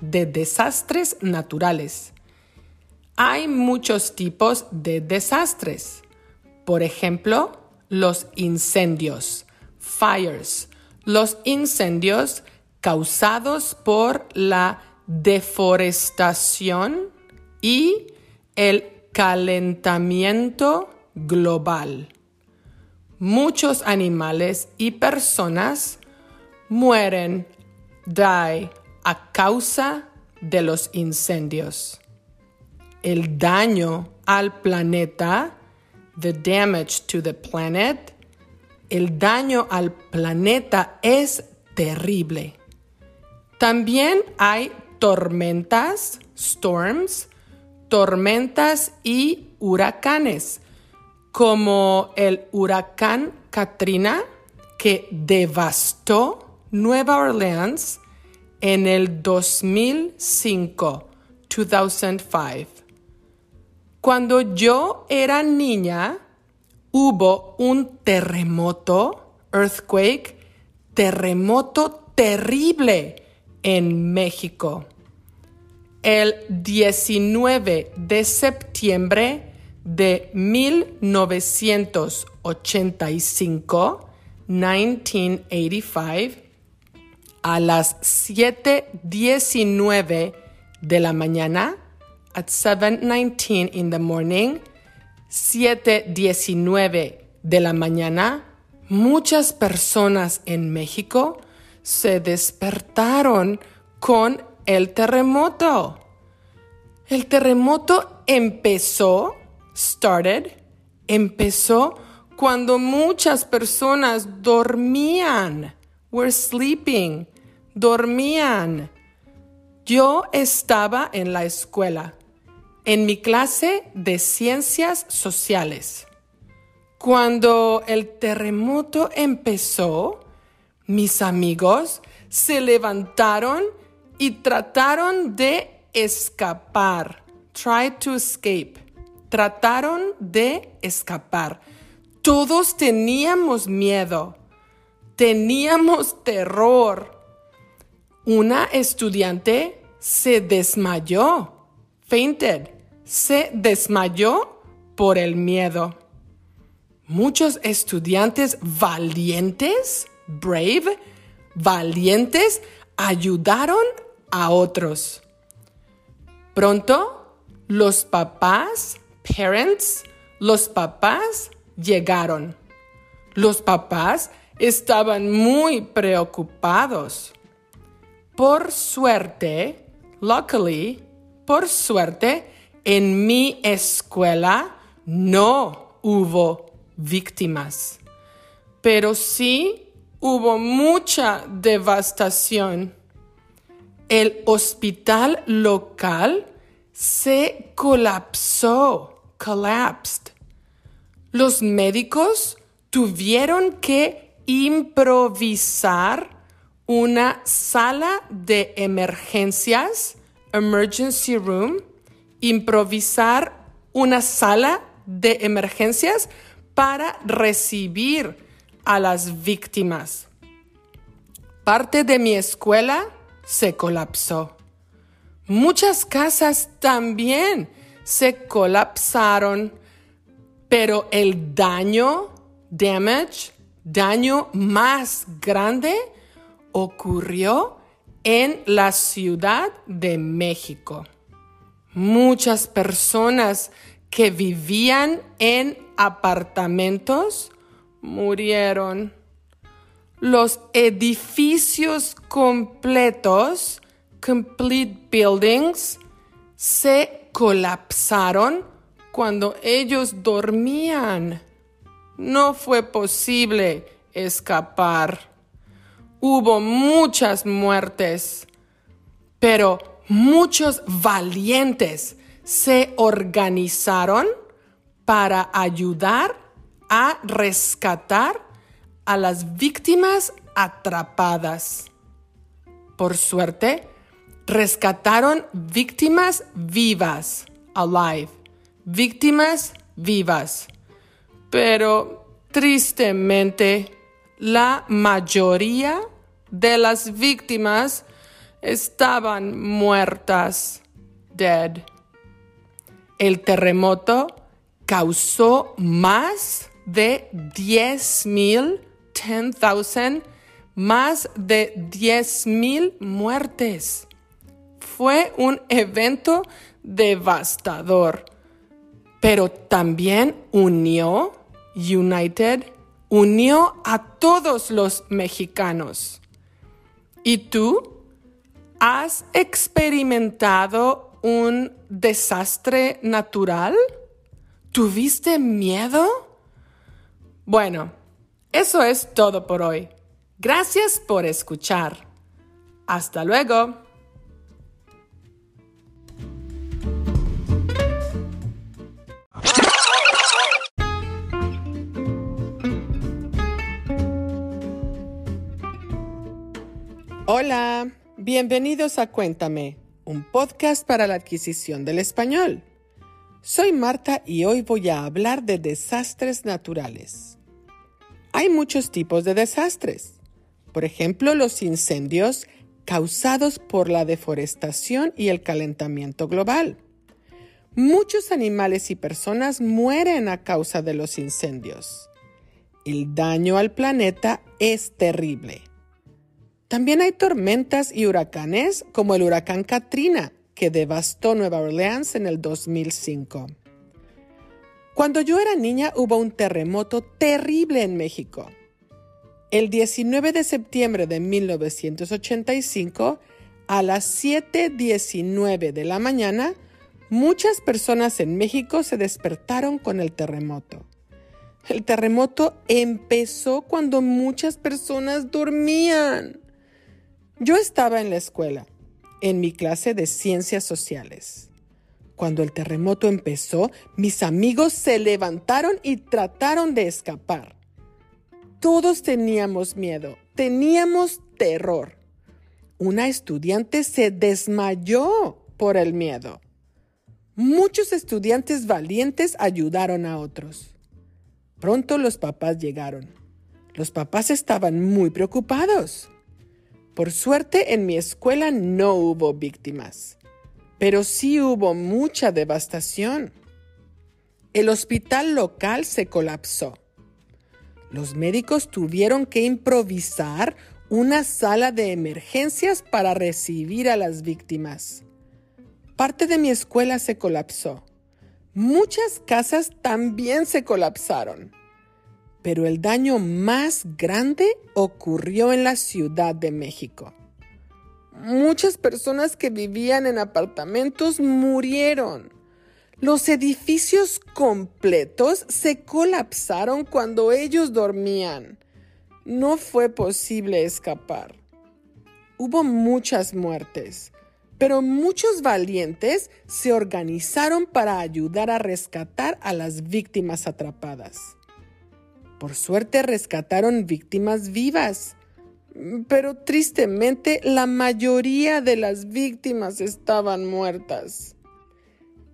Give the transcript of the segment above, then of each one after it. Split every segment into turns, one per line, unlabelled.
de desastres naturales. Hay muchos tipos de desastres. Por ejemplo, los incendios, fires, los incendios causados por la deforestación y el calentamiento global. Muchos animales y personas mueren, die, a causa de los incendios. El daño al planeta, the damage to the planet, el daño al planeta es terrible. También hay tormentas, storms, tormentas y huracanes, como el huracán Katrina que devastó Nueva Orleans en el 2005, 2005. Cuando yo era niña, hubo un terremoto, earthquake, terremoto terrible en México. El 19 de septiembre de 1985, 1985, a las 7.19 de la mañana, at 7.19 in the morning, 7.19 de la mañana, muchas personas en México se despertaron con el terremoto. El terremoto empezó, started, empezó cuando muchas personas dormían, were sleeping dormían. Yo estaba en la escuela, en mi clase de ciencias sociales. Cuando el terremoto empezó, mis amigos se levantaron y trataron de escapar. Try to escape. Trataron de escapar. Todos teníamos miedo. Teníamos terror. Una estudiante se desmayó, fainted, se desmayó por el miedo. Muchos estudiantes valientes, brave, valientes, ayudaron a otros. Pronto, los papás, parents, los papás llegaron. Los papás estaban muy preocupados. Por suerte, luckily, por suerte, en mi escuela no hubo víctimas, pero sí hubo mucha devastación. El hospital local se colapsó, collapsed. Los médicos tuvieron que improvisar una sala de emergencias, emergency room, improvisar una sala de emergencias para recibir a las víctimas. Parte de mi escuela se colapsó. Muchas casas también se colapsaron, pero el daño, damage, daño más grande ocurrió en la Ciudad de México. Muchas personas que vivían en apartamentos murieron. Los edificios completos, complete buildings, se colapsaron cuando ellos dormían. No fue posible escapar hubo muchas muertes, pero muchos valientes se organizaron para ayudar a rescatar a las víctimas atrapadas. Por suerte, rescataron víctimas vivas, alive, víctimas vivas. Pero tristemente, la mayoría de las víctimas estaban muertas, dead. El terremoto causó más de 10,000, 10,000, más de 10,000 muertes. Fue un evento devastador, pero también unió, United, unió a todos los mexicanos. ¿Y tú? ¿Has experimentado un desastre natural? ¿Tuviste miedo? Bueno, eso es todo por hoy. Gracias por escuchar. Hasta luego. Hola, bienvenidos a Cuéntame, un podcast para la adquisición del español. Soy Marta y hoy voy a hablar de desastres naturales. Hay muchos tipos de desastres. Por ejemplo, los incendios causados por la deforestación y el calentamiento global. Muchos animales y personas mueren a causa de los incendios. El daño al planeta es terrible. También hay tormentas y huracanes como el huracán Katrina, que devastó Nueva Orleans en el 2005. Cuando yo era niña hubo un terremoto terrible en México. El 19 de septiembre de 1985, a las 7.19 de la mañana, muchas personas en México se despertaron con el terremoto. El terremoto empezó cuando muchas personas dormían. Yo estaba en la escuela, en mi clase de ciencias sociales. Cuando el terremoto empezó, mis amigos se levantaron y trataron de escapar. Todos teníamos miedo, teníamos terror. Una estudiante se desmayó por el miedo. Muchos estudiantes valientes ayudaron a otros. Pronto los papás llegaron. Los papás estaban muy preocupados. Por suerte en mi escuela no hubo víctimas, pero sí hubo mucha devastación. El hospital local se colapsó. Los médicos tuvieron que improvisar una sala de emergencias para recibir a las víctimas. Parte de mi escuela se colapsó. Muchas casas también se colapsaron pero el daño más grande ocurrió en la Ciudad de México. Muchas personas que vivían en apartamentos murieron. Los edificios completos se colapsaron cuando ellos dormían. No fue posible escapar. Hubo muchas muertes, pero muchos valientes se organizaron para ayudar a rescatar a las víctimas atrapadas. Por suerte rescataron víctimas vivas, pero tristemente la mayoría de las víctimas estaban muertas.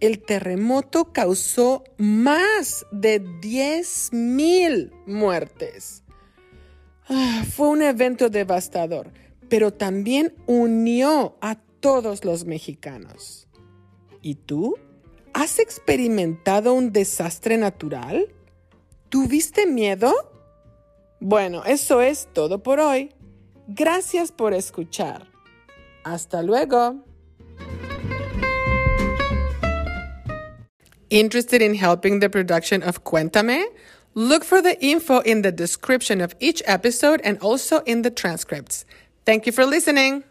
El terremoto causó más de 10.000 muertes. Ah, fue un evento devastador, pero también unió a todos los mexicanos. ¿Y tú? ¿Has experimentado un desastre natural? ¿Tuviste miedo? Bueno, eso es todo por hoy. Gracias por escuchar. Hasta luego. Interested in helping the production of Cuéntame? Look for the info in the description of each episode and also in the transcripts. Thank you for listening.